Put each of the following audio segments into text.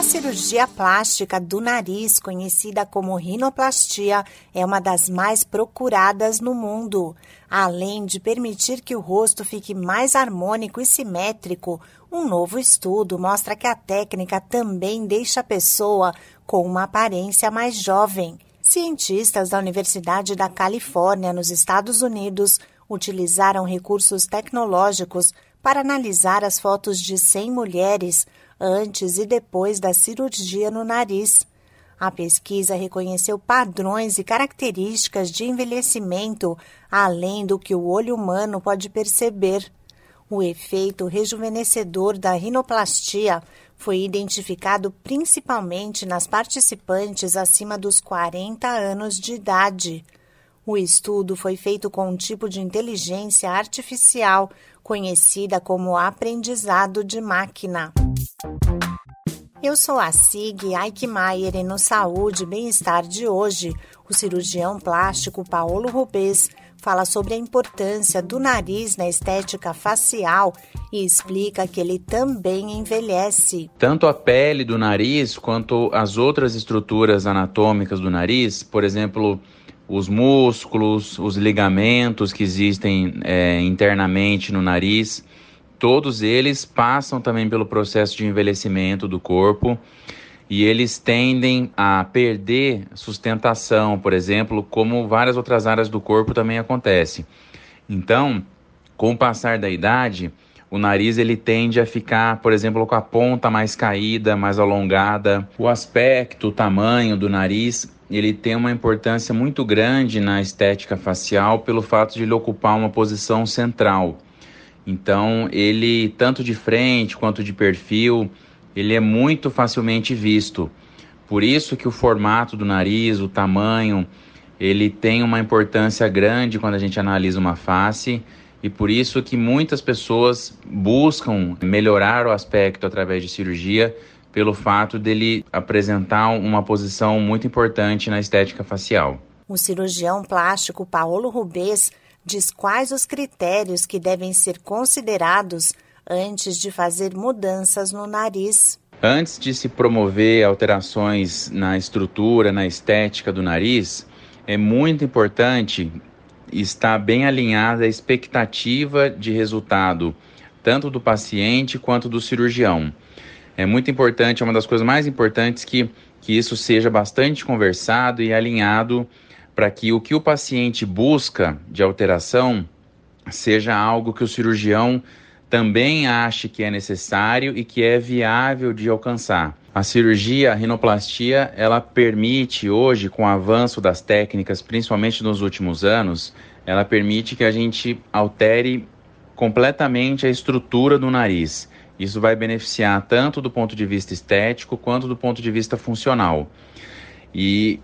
A cirurgia plástica do nariz, conhecida como rinoplastia, é uma das mais procuradas no mundo. Além de permitir que o rosto fique mais harmônico e simétrico, um novo estudo mostra que a técnica também deixa a pessoa com uma aparência mais jovem. Cientistas da Universidade da Califórnia, nos Estados Unidos, utilizaram recursos tecnológicos para analisar as fotos de 100 mulheres antes e depois da cirurgia no nariz. A pesquisa reconheceu padrões e características de envelhecimento além do que o olho humano pode perceber. O efeito rejuvenescedor da rinoplastia foi identificado principalmente nas participantes acima dos 40 anos de idade. O estudo foi feito com um tipo de inteligência artificial conhecida como aprendizado de máquina. Eu sou a Sig Eichmeier e no Saúde e Bem-Estar de hoje, o cirurgião plástico Paulo Rubens fala sobre a importância do nariz na estética facial e explica que ele também envelhece. Tanto a pele do nariz quanto as outras estruturas anatômicas do nariz, por exemplo, os músculos, os ligamentos que existem é, internamente no nariz, todos eles passam também pelo processo de envelhecimento do corpo e eles tendem a perder sustentação, por exemplo, como várias outras áreas do corpo também acontece. Então, com o passar da idade, o nariz ele tende a ficar, por exemplo, com a ponta mais caída, mais alongada. O aspecto, o tamanho do nariz, ele tem uma importância muito grande na estética facial pelo fato de ele ocupar uma posição central. Então, ele, tanto de frente quanto de perfil, ele é muito facilmente visto. Por isso que o formato do nariz, o tamanho, ele tem uma importância grande quando a gente analisa uma face e por isso que muitas pessoas buscam melhorar o aspecto através de cirurgia pelo fato dele apresentar uma posição muito importante na estética facial. O cirurgião plástico Paulo Rubens diz quais os critérios que devem ser considerados antes de fazer mudanças no nariz. Antes de se promover alterações na estrutura, na estética do nariz, é muito importante estar bem alinhada a expectativa de resultado, tanto do paciente quanto do cirurgião. É muito importante, é uma das coisas mais importantes que, que isso seja bastante conversado e alinhado para que o que o paciente busca de alteração seja algo que o cirurgião também ache que é necessário e que é viável de alcançar. A cirurgia a rinoplastia, ela permite hoje, com o avanço das técnicas, principalmente nos últimos anos, ela permite que a gente altere completamente a estrutura do nariz. Isso vai beneficiar tanto do ponto de vista estético quanto do ponto de vista funcional. E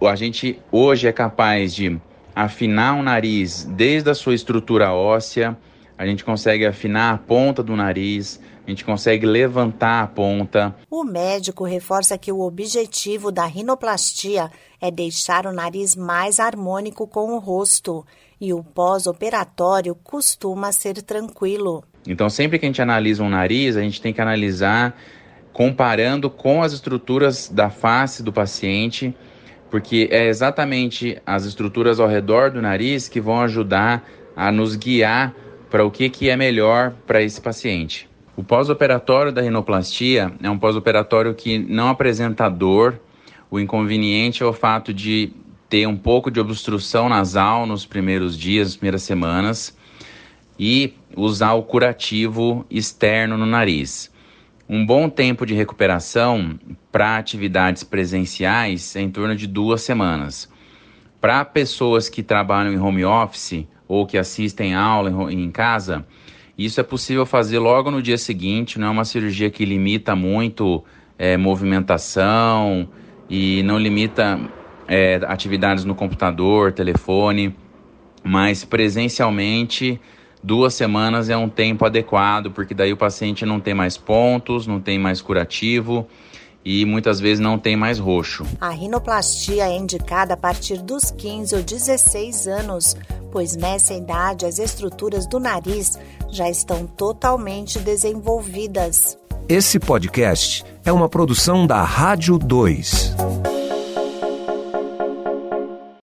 a gente hoje é capaz de afinar o nariz desde a sua estrutura óssea, a gente consegue afinar a ponta do nariz, a gente consegue levantar a ponta. O médico reforça que o objetivo da rinoplastia é deixar o nariz mais harmônico com o rosto e o pós-operatório costuma ser tranquilo. Então, sempre que a gente analisa um nariz, a gente tem que analisar comparando com as estruturas da face do paciente porque é exatamente as estruturas ao redor do nariz que vão ajudar a nos guiar para o que, que é melhor para esse paciente. O pós-operatório da rinoplastia é um pós-operatório que não apresenta dor. O inconveniente é o fato de ter um pouco de obstrução nasal nos primeiros dias, nas primeiras semanas, e usar o curativo externo no nariz. Um bom tempo de recuperação para atividades presenciais é em torno de duas semanas. Para pessoas que trabalham em home office ou que assistem aula em casa, isso é possível fazer logo no dia seguinte, não é uma cirurgia que limita muito é, movimentação e não limita é, atividades no computador, telefone, mas presencialmente duas semanas é um tempo adequado, porque daí o paciente não tem mais pontos, não tem mais curativo e muitas vezes não tem mais roxo. A rinoplastia é indicada a partir dos 15 ou 16 anos, pois nessa idade as estruturas do nariz já estão totalmente desenvolvidas. Esse podcast é uma produção da Rádio 2.